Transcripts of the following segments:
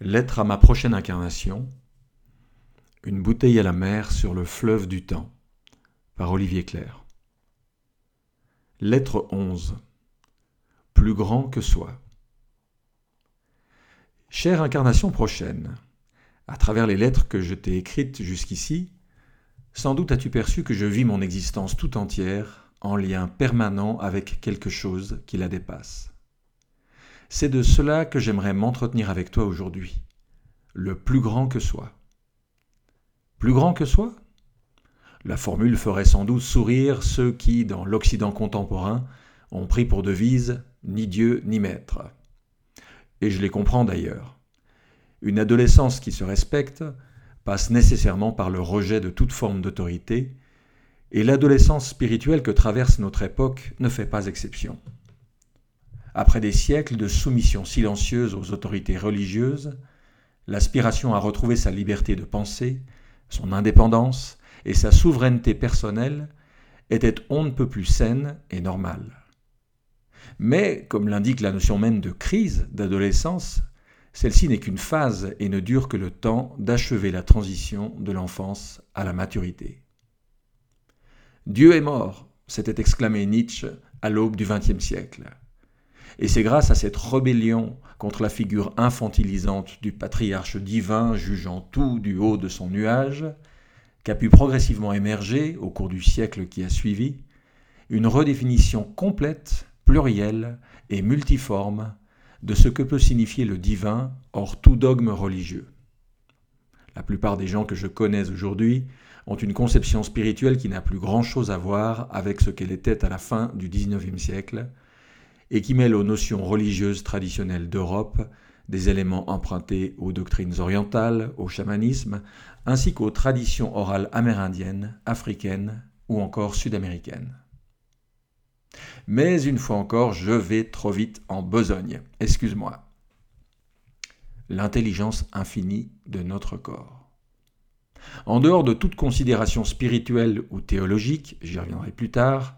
Lettre à ma prochaine incarnation. Une bouteille à la mer sur le fleuve du temps. Par Olivier Clair. Lettre 11. Plus grand que soi. Chère incarnation prochaine, à travers les lettres que je t'ai écrites jusqu'ici, sans doute as-tu perçu que je vis mon existence tout entière en lien permanent avec quelque chose qui la dépasse. C'est de cela que j'aimerais m'entretenir avec toi aujourd'hui. Le plus grand que soi. Plus grand que soi La formule ferait sans doute sourire ceux qui, dans l'Occident contemporain, ont pris pour devise ni Dieu ni Maître. Et je les comprends d'ailleurs. Une adolescence qui se respecte passe nécessairement par le rejet de toute forme d'autorité, et l'adolescence spirituelle que traverse notre époque ne fait pas exception. Après des siècles de soumission silencieuse aux autorités religieuses, l'aspiration à retrouver sa liberté de penser, son indépendance et sa souveraineté personnelle était on ne peut plus saine et normale. Mais, comme l'indique la notion même de crise d'adolescence, celle-ci n'est qu'une phase et ne dure que le temps d'achever la transition de l'enfance à la maturité. Dieu est mort, s'était exclamé Nietzsche à l'aube du XXe siècle. Et c'est grâce à cette rébellion contre la figure infantilisante du patriarche divin jugeant tout du haut de son nuage, qu'a pu progressivement émerger, au cours du siècle qui a suivi, une redéfinition complète, plurielle et multiforme de ce que peut signifier le divin hors tout dogme religieux. La plupart des gens que je connais aujourd'hui ont une conception spirituelle qui n'a plus grand-chose à voir avec ce qu'elle était à la fin du XIXe siècle, et qui mêle aux notions religieuses traditionnelles d'Europe des éléments empruntés aux doctrines orientales, au chamanisme, ainsi qu'aux traditions orales amérindiennes, africaines ou encore sud-américaines. Mais une fois encore, je vais trop vite en besogne. Excuse-moi. L'intelligence infinie de notre corps. En dehors de toute considération spirituelle ou théologique, j'y reviendrai plus tard,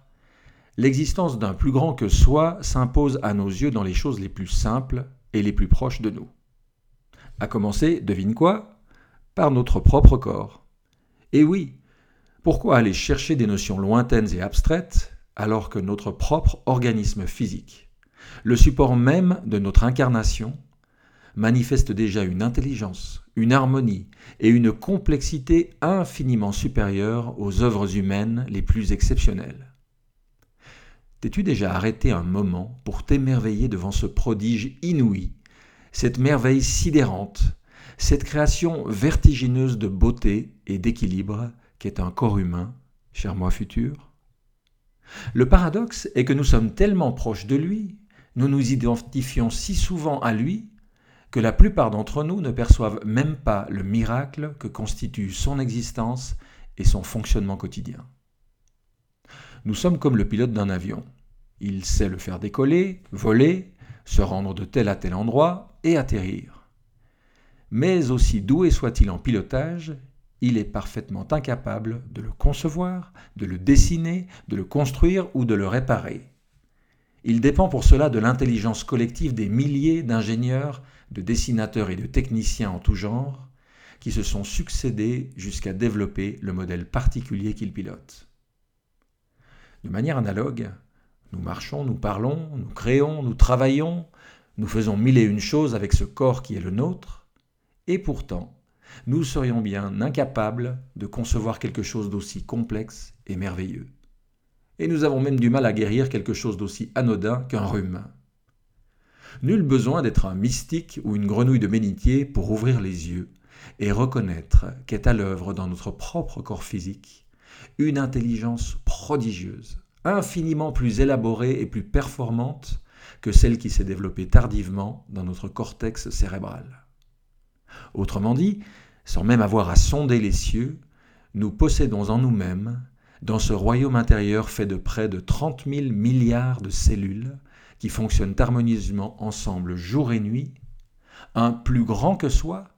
l'existence d'un plus grand que soi s'impose à nos yeux dans les choses les plus simples et les plus proches de nous. À commencer, devine quoi? Par notre propre corps. Et oui, pourquoi aller chercher des notions lointaines et abstraites alors que notre propre organisme physique, le support même de notre incarnation, manifeste déjà une intelligence, une harmonie et une complexité infiniment supérieures aux œuvres humaines les plus exceptionnelles? T'es-tu déjà arrêté un moment pour t'émerveiller devant ce prodige inouï, cette merveille sidérante, cette création vertigineuse de beauté et d'équilibre qu'est un corps humain, cher moi futur? Le paradoxe est que nous sommes tellement proches de lui, nous nous identifions si souvent à lui, que la plupart d'entre nous ne perçoivent même pas le miracle que constitue son existence et son fonctionnement quotidien. Nous sommes comme le pilote d'un avion. Il sait le faire décoller, voler, se rendre de tel à tel endroit et atterrir. Mais aussi doué soit-il en pilotage, il est parfaitement incapable de le concevoir, de le dessiner, de le construire ou de le réparer. Il dépend pour cela de l'intelligence collective des milliers d'ingénieurs, de dessinateurs et de techniciens en tout genre, qui se sont succédés jusqu'à développer le modèle particulier qu'il pilote. De manière analogue, nous marchons, nous parlons, nous créons, nous travaillons, nous faisons mille et une choses avec ce corps qui est le nôtre, et pourtant, nous serions bien incapables de concevoir quelque chose d'aussi complexe et merveilleux. Et nous avons même du mal à guérir quelque chose d'aussi anodin qu'un rhume. Nul besoin d'être un mystique ou une grenouille de ménitier pour ouvrir les yeux et reconnaître qu'est à l'œuvre dans notre propre corps physique une intelligence prodigieuse, infiniment plus élaborée et plus performante que celle qui s'est développée tardivement dans notre cortex cérébral. Autrement dit, sans même avoir à sonder les cieux, nous possédons en nous-mêmes, dans ce royaume intérieur fait de près de 30 000 milliards de cellules qui fonctionnent harmonieusement ensemble jour et nuit, un plus grand que soi,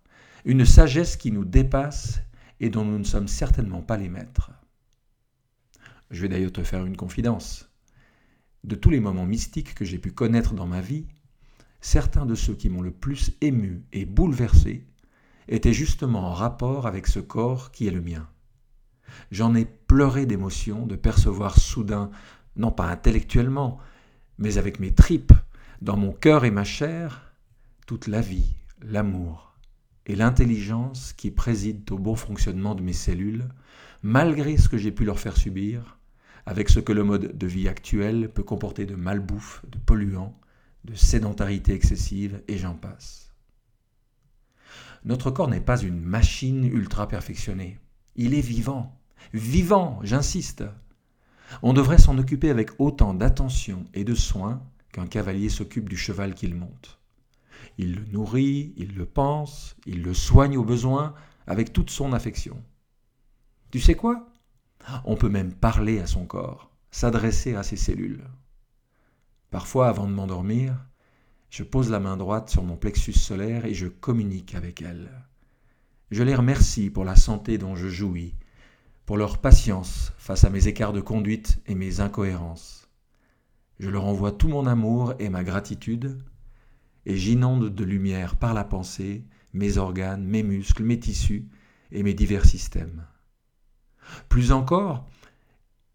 une sagesse qui nous dépasse et dont nous ne sommes certainement pas les maîtres. Je vais d'ailleurs te faire une confidence. De tous les moments mystiques que j'ai pu connaître dans ma vie, certains de ceux qui m'ont le plus ému et bouleversé étaient justement en rapport avec ce corps qui est le mien. J'en ai pleuré d'émotion de percevoir soudain, non pas intellectuellement, mais avec mes tripes, dans mon cœur et ma chair, toute la vie, l'amour et l'intelligence qui président au bon fonctionnement de mes cellules, malgré ce que j'ai pu leur faire subir, avec ce que le mode de vie actuel peut comporter de malbouffe, de polluants, de sédentarité excessive, et j'en passe. Notre corps n'est pas une machine ultra perfectionnée. Il est vivant. Vivant, j'insiste. On devrait s'en occuper avec autant d'attention et de soin qu'un cavalier s'occupe du cheval qu'il monte. Il le nourrit, il le pense, il le soigne au besoin avec toute son affection. Tu sais quoi? On peut même parler à son corps, s'adresser à ses cellules. Parfois, avant de m'endormir, je pose la main droite sur mon plexus solaire et je communique avec elles. Je les remercie pour la santé dont je jouis, pour leur patience face à mes écarts de conduite et mes incohérences. Je leur envoie tout mon amour et ma gratitude, et j'inonde de lumière par la pensée mes organes, mes muscles, mes tissus et mes divers systèmes. Plus encore,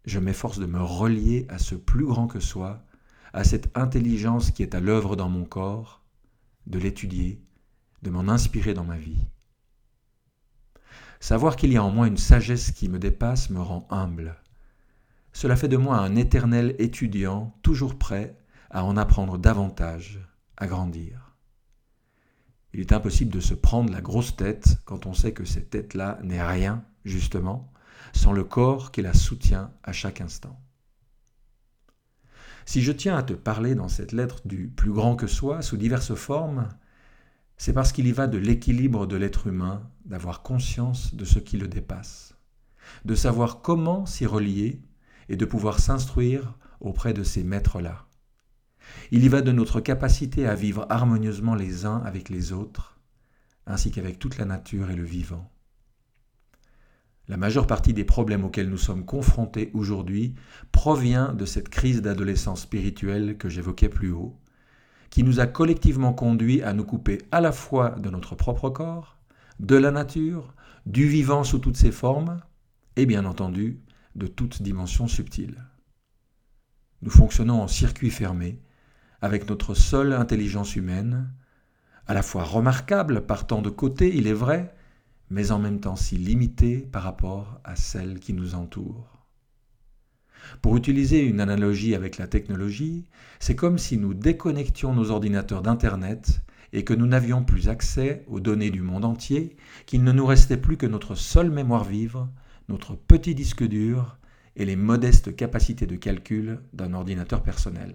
je m'efforce de me relier à ce plus grand que soi, à cette intelligence qui est à l'œuvre dans mon corps, de l'étudier, de m'en inspirer dans ma vie. Savoir qu'il y a en moi une sagesse qui me dépasse me rend humble. Cela fait de moi un éternel étudiant, toujours prêt à en apprendre davantage, à grandir. Il est impossible de se prendre la grosse tête quand on sait que cette tête-là n'est rien, justement, sans le corps qui la soutient à chaque instant. Si je tiens à te parler dans cette lettre du plus grand que soi sous diverses formes, c'est parce qu'il y va de l'équilibre de l'être humain d'avoir conscience de ce qui le dépasse, de savoir comment s'y relier et de pouvoir s'instruire auprès de ces maîtres-là. Il y va de notre capacité à vivre harmonieusement les uns avec les autres, ainsi qu'avec toute la nature et le vivant. La majeure partie des problèmes auxquels nous sommes confrontés aujourd'hui provient de cette crise d'adolescence spirituelle que j'évoquais plus haut, qui nous a collectivement conduits à nous couper à la fois de notre propre corps, de la nature, du vivant sous toutes ses formes, et bien entendu de toute dimension subtile. Nous fonctionnons en circuit fermé, avec notre seule intelligence humaine, à la fois remarquable par tant de côtés, il est vrai, mais en même temps si limitée par rapport à celle qui nous entoure. Pour utiliser une analogie avec la technologie, c'est comme si nous déconnections nos ordinateurs d'Internet et que nous n'avions plus accès aux données du monde entier, qu'il ne nous restait plus que notre seule mémoire vive, notre petit disque dur et les modestes capacités de calcul d'un ordinateur personnel.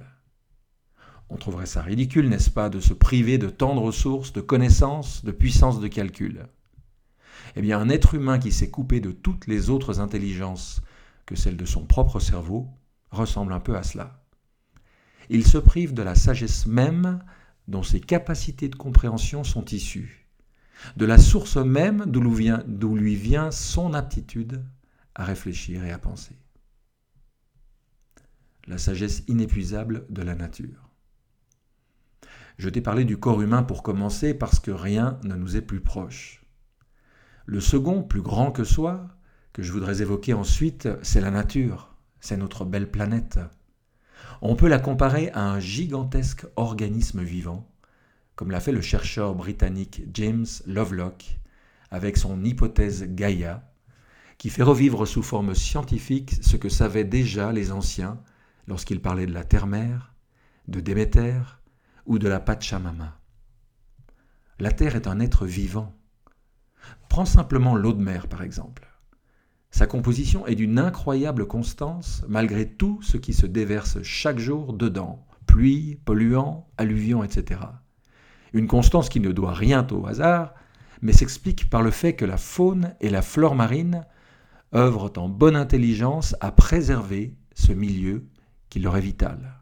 On trouverait ça ridicule, n'est-ce pas, de se priver de tant de ressources, de connaissances, de puissance de calcul. Eh bien, un être humain qui s'est coupé de toutes les autres intelligences que celle de son propre cerveau ressemble un peu à cela. Il se prive de la sagesse même dont ses capacités de compréhension sont issues, de la source même d'où lui vient son aptitude à réfléchir et à penser. La sagesse inépuisable de la nature. Je t'ai parlé du corps humain pour commencer parce que rien ne nous est plus proche. Le second, plus grand que soi, que je voudrais évoquer ensuite, c'est la nature, c'est notre belle planète. On peut la comparer à un gigantesque organisme vivant, comme l'a fait le chercheur britannique James Lovelock avec son hypothèse Gaïa, qui fait revivre sous forme scientifique ce que savaient déjà les anciens lorsqu'ils parlaient de la terre-mère, de Déméter ou de la Pachamama. La Terre est un être vivant. Prends simplement l'eau de mer, par exemple. Sa composition est d'une incroyable constance malgré tout ce qui se déverse chaque jour dedans, pluie, polluants, alluvions, etc. Une constance qui ne doit rien au hasard, mais s'explique par le fait que la faune et la flore marine œuvrent en bonne intelligence à préserver ce milieu qui leur est vital.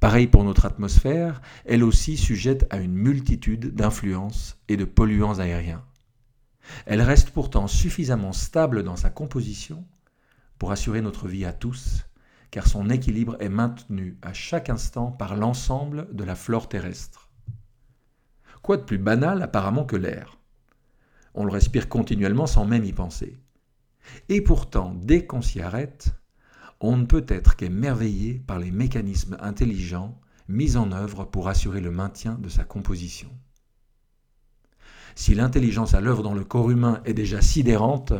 Pareil pour notre atmosphère, elle aussi sujette à une multitude d'influences et de polluants aériens. Elle reste pourtant suffisamment stable dans sa composition pour assurer notre vie à tous, car son équilibre est maintenu à chaque instant par l'ensemble de la flore terrestre. Quoi de plus banal apparemment que l'air? On le respire continuellement sans même y penser. Et pourtant, dès qu'on s'y arrête, on ne peut être qu'émerveillé par les mécanismes intelligents mis en œuvre pour assurer le maintien de sa composition. Si l'intelligence à l'œuvre dans le corps humain est déjà sidérante,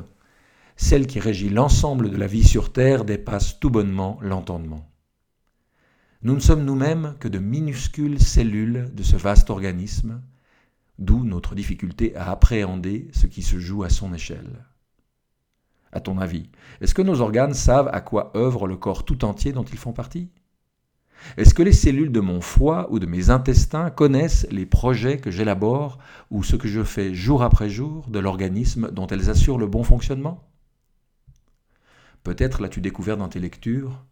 celle qui régit l'ensemble de la vie sur Terre dépasse tout bonnement l'entendement. Nous ne sommes nous-mêmes que de minuscules cellules de ce vaste organisme, d'où notre difficulté à appréhender ce qui se joue à son échelle à ton avis Est-ce que nos organes savent à quoi œuvre le corps tout entier dont ils font partie? Est-ce que les cellules de mon foie ou de mes intestins connaissent les projets que j'élabore ou ce que je fais jour après jour de l'organisme dont elles assurent le bon fonctionnement? Peut-être l'as-tu découvert dans tes lectures.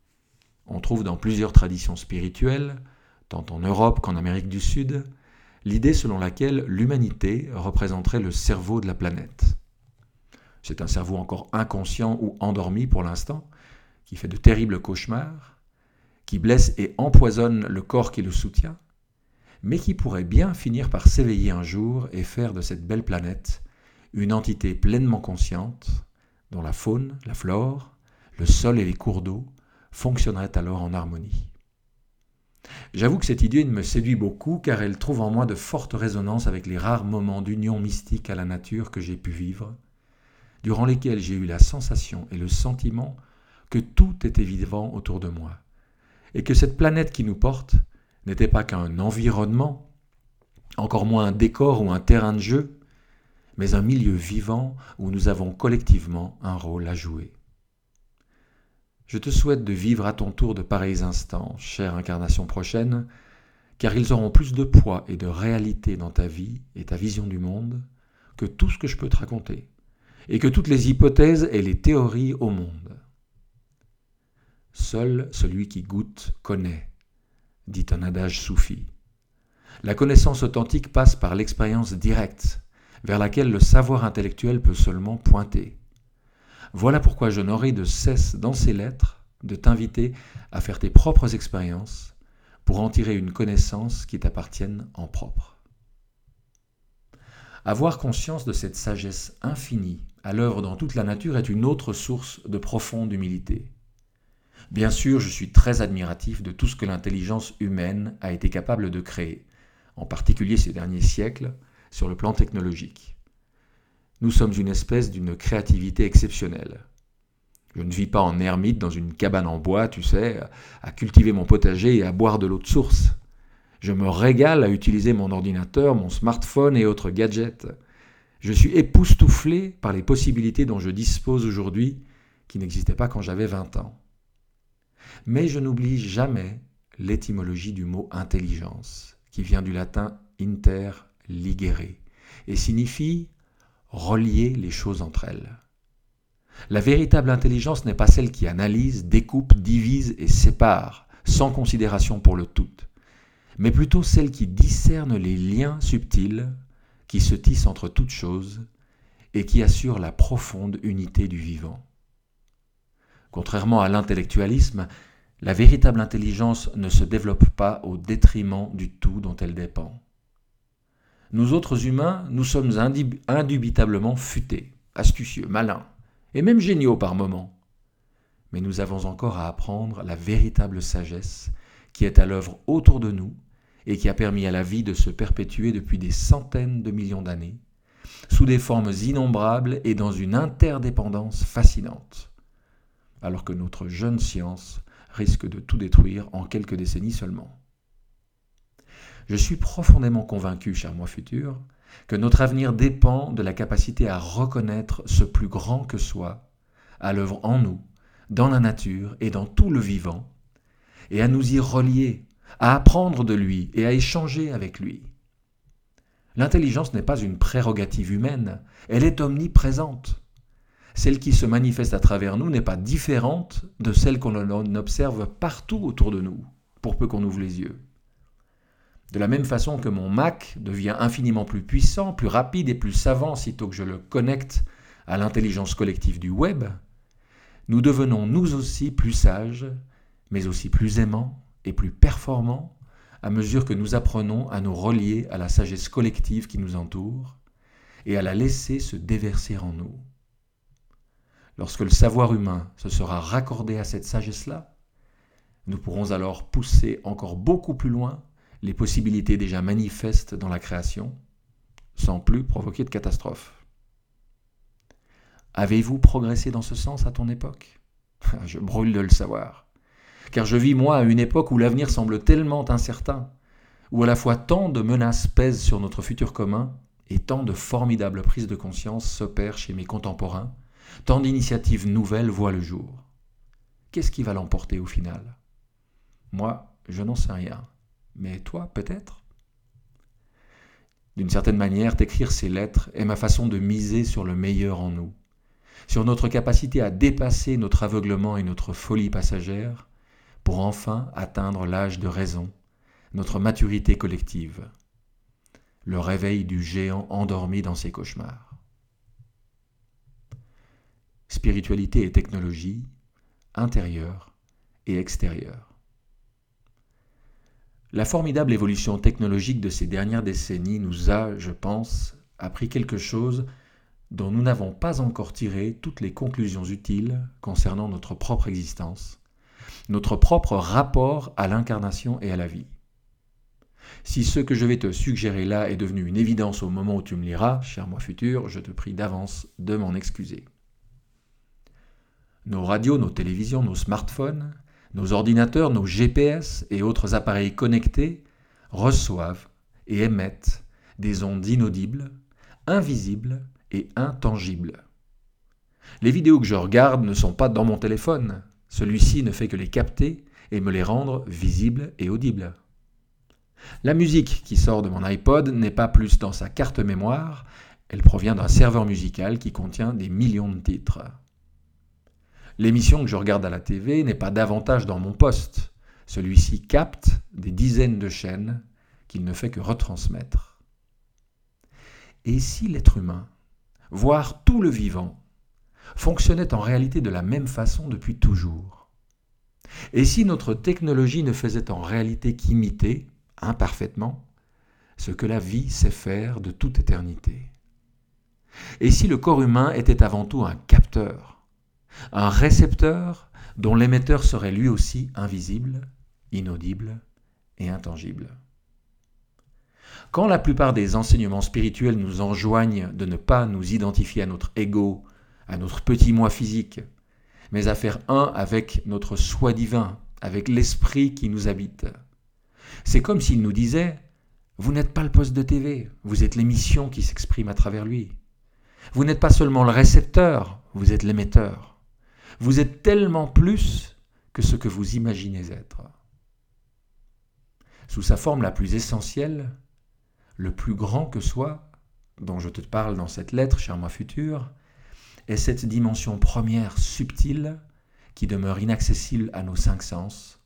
On trouve dans plusieurs traditions spirituelles, tant en Europe qu'en Amérique du Sud, l'idée selon laquelle l'humanité représenterait le cerveau de la planète. C'est un cerveau encore inconscient ou endormi pour l'instant, qui fait de terribles cauchemars, qui blesse et empoisonne le corps qui le soutient, mais qui pourrait bien finir par s'éveiller un jour et faire de cette belle planète une entité pleinement consciente, dont la faune, la flore, le sol et les cours d'eau fonctionneraient alors en harmonie. J'avoue que cette idée me séduit beaucoup car elle trouve en moi de fortes résonances avec les rares moments d'union mystique à la nature que j'ai pu vivre, durant lesquels j'ai eu la sensation et le sentiment que tout était vivant autour de moi, et que cette planète qui nous porte n'était pas qu'un environnement, encore moins un décor ou un terrain de jeu, mais un milieu vivant où nous avons collectivement un rôle à jouer. Je te souhaite de vivre à ton tour de pareils instants, chère incarnation prochaine, car ils auront plus de poids et de réalité dans ta vie et ta vision du monde que tout ce que je peux te raconter et que toutes les hypothèses et les théories au monde. Seul celui qui goûte connaît, dit un adage soufi. La connaissance authentique passe par l'expérience directe, vers laquelle le savoir intellectuel peut seulement pointer. Voilà pourquoi je n'aurai de cesse dans ces lettres de t'inviter à faire tes propres expériences pour en tirer une connaissance qui t'appartienne en propre. Avoir conscience de cette sagesse infinie à l'œuvre dans toute la nature est une autre source de profonde humilité. Bien sûr, je suis très admiratif de tout ce que l'intelligence humaine a été capable de créer, en particulier ces derniers siècles, sur le plan technologique. Nous sommes une espèce d'une créativité exceptionnelle. Je ne vis pas en ermite dans une cabane en bois, tu sais, à cultiver mon potager et à boire de l'eau de source. Je me régale à utiliser mon ordinateur, mon smartphone et autres gadgets. Je suis époustouflé par les possibilités dont je dispose aujourd'hui qui n'existaient pas quand j'avais 20 ans. Mais je n'oublie jamais l'étymologie du mot intelligence, qui vient du latin inter ligere et signifie relier les choses entre elles. La véritable intelligence n'est pas celle qui analyse, découpe, divise et sépare, sans considération pour le tout, mais plutôt celle qui discerne les liens subtils qui se tissent entre toutes choses et qui assure la profonde unité du vivant. Contrairement à l'intellectualisme, la véritable intelligence ne se développe pas au détriment du tout dont elle dépend. Nous autres humains, nous sommes indubitablement futés, astucieux, malins, et même géniaux par moments. Mais nous avons encore à apprendre la véritable sagesse qui est à l'œuvre autour de nous et qui a permis à la vie de se perpétuer depuis des centaines de millions d'années, sous des formes innombrables et dans une interdépendance fascinante, alors que notre jeune science risque de tout détruire en quelques décennies seulement. Je suis profondément convaincu, cher moi futur, que notre avenir dépend de la capacité à reconnaître ce plus grand que soi, à l'œuvre en nous, dans la nature et dans tout le vivant, et à nous y relier à apprendre de lui et à échanger avec lui. L'intelligence n'est pas une prérogative humaine, elle est omniprésente. Celle qui se manifeste à travers nous n'est pas différente de celle qu'on observe partout autour de nous, pour peu qu'on ouvre les yeux. De la même façon que mon Mac devient infiniment plus puissant, plus rapide et plus savant sitôt que je le connecte à l'intelligence collective du web, nous devenons nous aussi plus sages mais aussi plus aimant et plus performant à mesure que nous apprenons à nous relier à la sagesse collective qui nous entoure et à la laisser se déverser en nous. Lorsque le savoir humain se sera raccordé à cette sagesse-là, nous pourrons alors pousser encore beaucoup plus loin les possibilités déjà manifestes dans la création, sans plus provoquer de catastrophe. Avez-vous progressé dans ce sens à ton époque? Je brûle de le savoir. Car je vis, moi, à une époque où l'avenir semble tellement incertain, où à la fois tant de menaces pèsent sur notre futur commun, et tant de formidables prises de conscience s'opèrent chez mes contemporains, tant d'initiatives nouvelles voient le jour. Qu'est-ce qui va l'emporter au final? Moi, je n'en sais rien. Mais toi, peut-être? D'une certaine manière, t'écrire ces lettres est ma façon de miser sur le meilleur en nous, sur notre capacité à dépasser notre aveuglement et notre folie passagère pour enfin atteindre l'âge de raison, notre maturité collective, le réveil du géant endormi dans ses cauchemars. Spiritualité et technologie, intérieure et extérieure. La formidable évolution technologique de ces dernières décennies nous a, je pense, appris quelque chose dont nous n'avons pas encore tiré toutes les conclusions utiles concernant notre propre existence, notre propre rapport à l'incarnation et à la vie. Si ce que je vais te suggérer là est devenu une évidence au moment où tu me liras, cher moi futur, je te prie d'avance de m'en excuser. Nos radios, nos télévisions, nos smartphones, nos ordinateurs, nos GPS et autres appareils connectés reçoivent et émettent des ondes inaudibles, invisibles et intangible. Les vidéos que je regarde ne sont pas dans mon téléphone. Celui-ci ne fait que les capter et me les rendre visibles et audibles. La musique qui sort de mon iPod n'est pas plus dans sa carte mémoire, elle provient d'un serveur musical qui contient des millions de titres. L'émission que je regarde à la TV n'est pas davantage dans mon poste. Celui-ci capte des dizaines de chaînes qu'il ne fait que retransmettre. Et si l'être humain voire tout le vivant, fonctionnait en réalité de la même façon depuis toujours? Et si notre technologie ne faisait en réalité qu'imiter, imparfaitement, ce que la vie sait faire de toute éternité? Et si le corps humain était avant tout un capteur, un récepteur dont l'émetteur serait lui aussi invisible, inaudible et intangible quand la plupart des enseignements spirituels nous enjoignent de ne pas nous identifier à notre ego, à notre petit moi physique, mais à faire un avec notre soi divin, avec l'esprit qui nous habite, c'est comme s'il nous disait Vous n'êtes pas le poste de TV, vous êtes l'émission qui s'exprime à travers lui. Vous n'êtes pas seulement le récepteur, vous êtes l'émetteur. Vous êtes tellement plus que ce que vous imaginez être. Sous sa forme la plus essentielle, le plus grand que soit, dont je te parle dans cette lettre, cher moi futur, est cette dimension première subtile qui demeure inaccessible à nos cinq sens,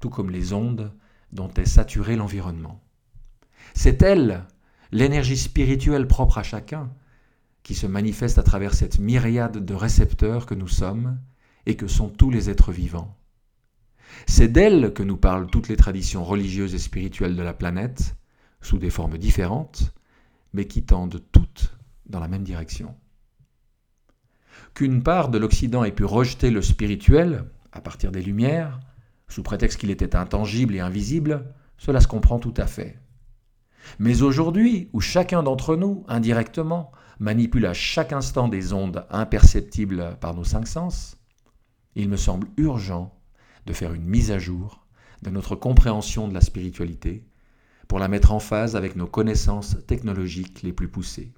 tout comme les ondes dont est saturé l'environnement. C'est elle, l'énergie spirituelle propre à chacun, qui se manifeste à travers cette myriade de récepteurs que nous sommes et que sont tous les êtres vivants. C'est d'elle que nous parlent toutes les traditions religieuses et spirituelles de la planète, sous des formes différentes, mais qui tendent toutes dans la même direction. Qu'une part de l'Occident ait pu rejeter le spirituel à partir des Lumières, sous prétexte qu'il était intangible et invisible, cela se comprend tout à fait. Mais aujourd'hui, où chacun d'entre nous, indirectement, manipule à chaque instant des ondes imperceptibles par nos cinq sens, il me semble urgent de faire une mise à jour de notre compréhension de la spiritualité pour la mettre en phase avec nos connaissances technologiques les plus poussées.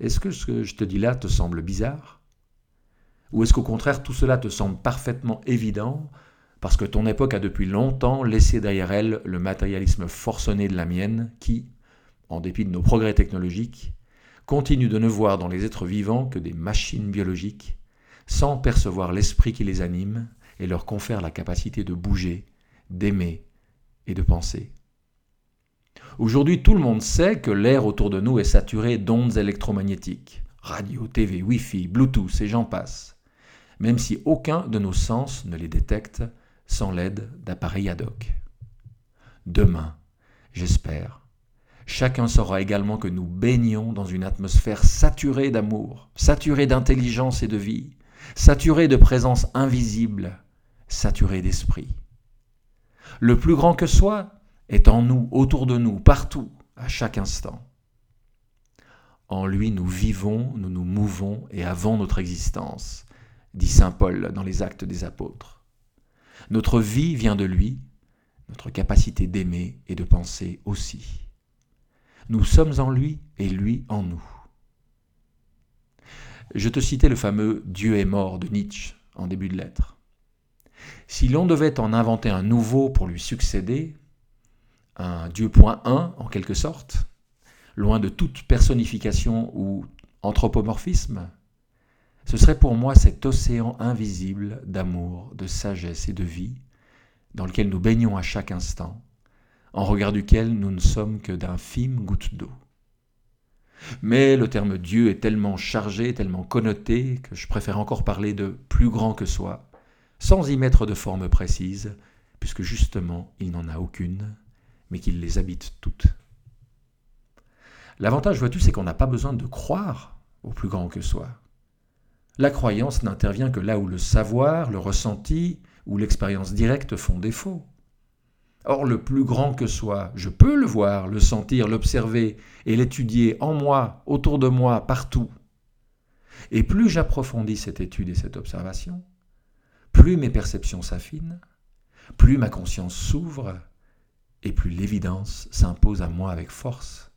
Est-ce que ce que je te dis là te semble bizarre? Ou est-ce qu'au contraire tout cela te semble parfaitement évident parce que ton époque a depuis longtemps laissé derrière elle le matérialisme forcené de la mienne qui, en dépit de nos progrès technologiques, continue de ne voir dans les êtres vivants que des machines biologiques, sans percevoir l'esprit qui les anime et leur confère la capacité de bouger, d'aimer et de penser. Aujourd'hui, tout le monde sait que l'air autour de nous est saturé d'ondes électromagnétiques. Radio, TV, Wi-Fi, Bluetooth et j'en passe. même si aucun de nos sens ne les détecte sans l'aide d'appareils ad hoc. Demain, j'espère, chacun saura également que nous baignons dans une atmosphère saturée d'amour, saturée d'intelligence et de vie, saturée de présence invisible, saturée d'esprit. Le plus grand que soit est en nous, autour de nous, partout, à chaque instant. En lui nous vivons, nous nous mouvons et avons notre existence, dit Saint Paul dans les actes des apôtres. Notre vie vient de lui, notre capacité d'aimer et de penser aussi. Nous sommes en lui et lui en nous. Je te citais le fameux Dieu est mort de Nietzsche en début de lettre. Si l'on devait en inventer un nouveau pour lui succéder, un Dieu point 1 en quelque sorte, loin de toute personnification ou anthropomorphisme, ce serait pour moi cet océan invisible d'amour, de sagesse et de vie, dans lequel nous baignons à chaque instant, en regard duquel nous ne sommes que d'infimes gouttes d'eau. Mais le terme Dieu est tellement chargé, tellement connoté, que je préfère encore parler de plus grand que soi, sans y mettre de forme précise, puisque justement il n'en a aucune, mais qu'il les habite toutes. L'avantage, vois-tu, c'est qu'on n'a pas besoin de croire au plus grand que soi. La croyance n'intervient que là où le savoir, le ressenti ou l'expérience directe font défaut. Or, le plus grand que soit, je peux le voir, le sentir, l'observer et l'étudier en moi, autour de moi, partout. Et plus j'approfondis cette étude et cette observation, plus mes perceptions s'affinent, plus ma conscience s'ouvre, et plus l'évidence s'impose à moi avec force.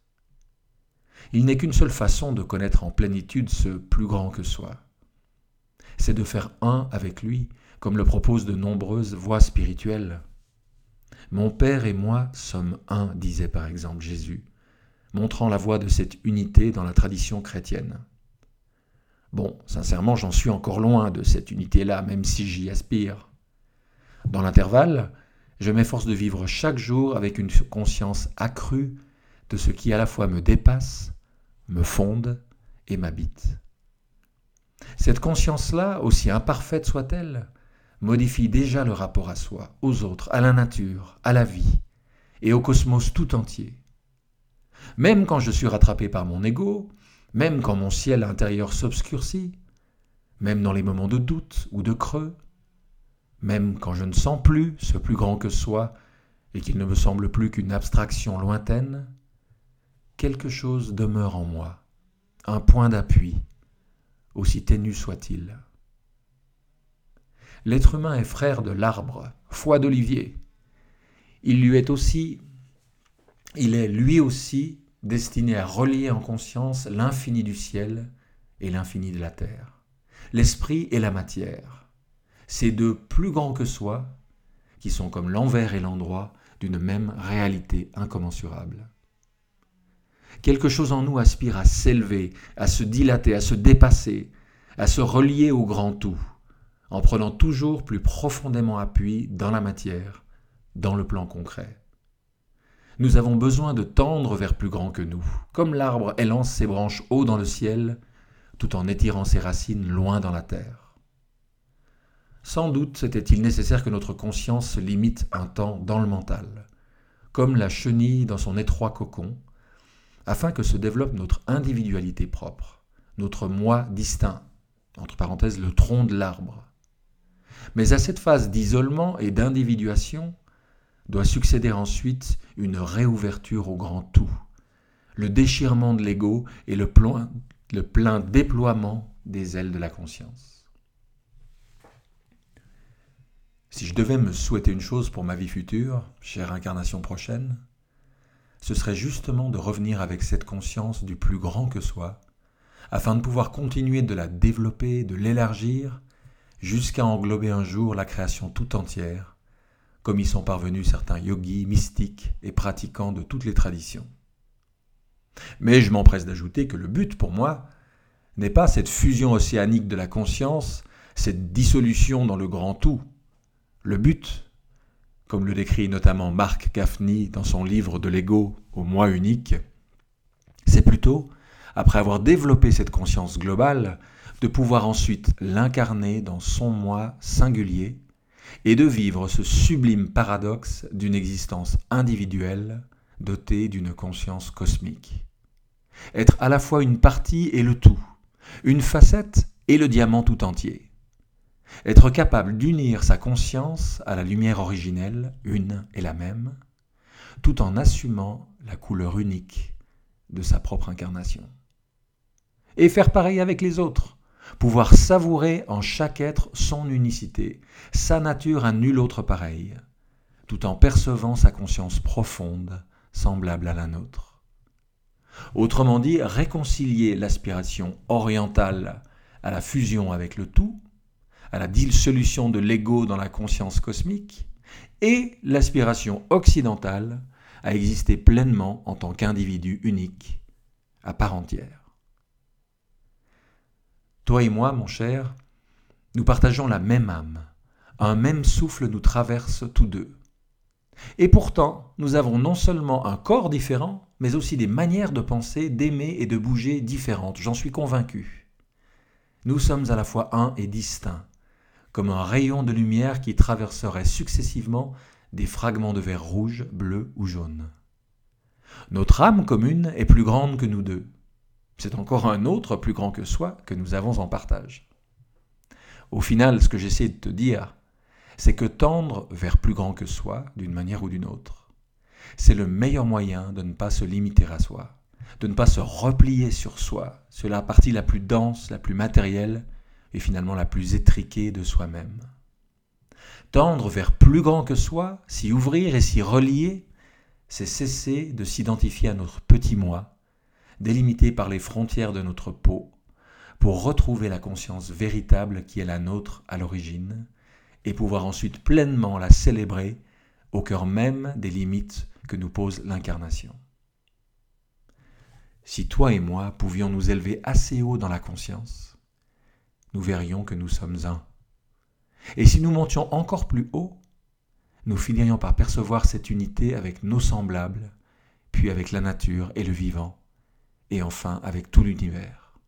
Il n'est qu'une seule façon de connaître en plénitude ce plus grand que soi. C'est de faire un avec lui, comme le proposent de nombreuses voies spirituelles. Mon Père et moi sommes un, disait par exemple Jésus, montrant la voie de cette unité dans la tradition chrétienne. Bon, sincèrement, j'en suis encore loin de cette unité-là, même si j'y aspire. Dans l'intervalle, je m'efforce de vivre chaque jour avec une conscience accrue de ce qui à la fois me dépasse, me fonde et m'habite. Cette conscience-là, aussi imparfaite soit-elle, modifie déjà le rapport à soi, aux autres, à la nature, à la vie et au cosmos tout entier. Même quand je suis rattrapé par mon ego, même quand mon ciel intérieur s'obscurcit, même dans les moments de doute ou de creux, même quand je ne sens plus ce plus grand que soi et qu'il ne me semble plus qu'une abstraction lointaine, quelque chose demeure en moi, un point d'appui, aussi ténu soit-il. L'être humain est frère de l'arbre, foi d'olivier. Il lui est aussi, il est lui aussi destiné à relier en conscience l'infini du ciel et l'infini de la terre, l'esprit et la matière, ces deux plus grands que soi, qui sont comme l'envers et l'endroit d'une même réalité incommensurable. Quelque chose en nous aspire à s'élever, à se dilater, à se dépasser, à se relier au grand tout, en prenant toujours plus profondément appui dans la matière, dans le plan concret. Nous avons besoin de tendre vers plus grand que nous, comme l'arbre élance ses branches haut dans le ciel, tout en étirant ses racines loin dans la terre. Sans doute c'était-il nécessaire que notre conscience se limite un temps dans le mental, comme la chenille dans son étroit cocon, afin que se développe notre individualité propre, notre moi distinct, entre parenthèses le tronc de l'arbre. Mais à cette phase d'isolement et d'individuation doit succéder ensuite une réouverture au grand tout, le déchirement de l'ego et le plein, le plein déploiement des ailes de la conscience. Si je devais me souhaiter une chose pour ma vie future, chère incarnation prochaine, ce serait justement de revenir avec cette conscience du plus grand que soi, afin de pouvoir continuer de la développer, de l'élargir, jusqu'à englober un jour la création tout entière, comme y sont parvenus certains yogis, mystiques et pratiquants de toutes les traditions. Mais je m'empresse d'ajouter que le but pour moi n'est pas cette fusion océanique de la conscience, cette dissolution dans le grand tout, le but, comme le décrit notamment Marc Gaffney dans son livre de l'ego au moi unique, c'est plutôt, après avoir développé cette conscience globale, de pouvoir ensuite l'incarner dans son moi singulier et de vivre ce sublime paradoxe d'une existence individuelle dotée d'une conscience cosmique. Être à la fois une partie et le tout, une facette et le diamant tout entier. Être capable d'unir sa conscience à la lumière originelle, une et la même, tout en assumant la couleur unique de sa propre incarnation. Et faire pareil avec les autres, pouvoir savourer en chaque être son unicité, sa nature à nul autre pareil, tout en percevant sa conscience profonde, semblable à la nôtre. Autrement dit, réconcilier l'aspiration orientale à la fusion avec le tout, à la dissolution de l'ego dans la conscience cosmique, et l'aspiration occidentale à exister pleinement en tant qu'individu unique, à part entière. Toi et moi, mon cher, nous partageons la même âme, un même souffle nous traverse tous deux. Et pourtant, nous avons non seulement un corps différent, mais aussi des manières de penser, d'aimer et de bouger différentes, j'en suis convaincu. Nous sommes à la fois un et distincts, comme un rayon de lumière qui traverserait successivement des fragments de verre rouge, bleu ou jaune. Notre âme commune est plus grande que nous deux c'est encore un autre plus grand que soi que nous avons en partage. Au final, ce que j'essaie de te dire, c'est que tendre vers plus grand que soi, d'une manière ou d'une autre, c'est le meilleur moyen de ne pas se limiter à soi, de ne pas se replier sur soi, sur la partie la plus dense, la plus matérielle et finalement la plus étriquée de soi-même. Tendre vers plus grand que soi, s'y ouvrir et s'y relier, c'est cesser de s'identifier à notre petit moi, délimité par les frontières de notre peau, pour retrouver la conscience véritable qui est la nôtre à l'origine, et pouvoir ensuite pleinement la célébrer au cœur même des limites que nous pose l'incarnation. Si toi et moi pouvions nous élever assez haut dans la conscience, nous verrions que nous sommes un. Et si nous montions encore plus haut, nous finirions par percevoir cette unité avec nos semblables, puis avec la nature et le vivant, et enfin avec tout l'univers.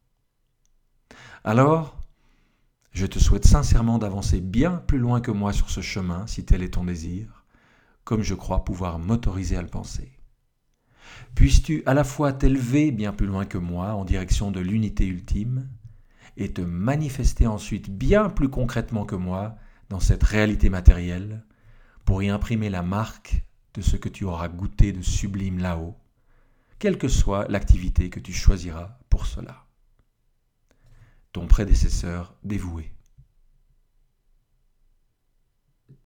Alors, je te souhaite sincèrement d'avancer bien plus loin que moi sur ce chemin, si tel est ton désir, comme je crois pouvoir m'autoriser à le penser. Puisses-tu à la fois t'élever bien plus loin que moi en direction de l'unité ultime, et te manifester ensuite bien plus concrètement que moi dans cette réalité matérielle, pour y imprimer la marque de ce que tu auras goûté de sublime là-haut, quelle que soit l'activité que tu choisiras pour cela. Ton prédécesseur dévoué.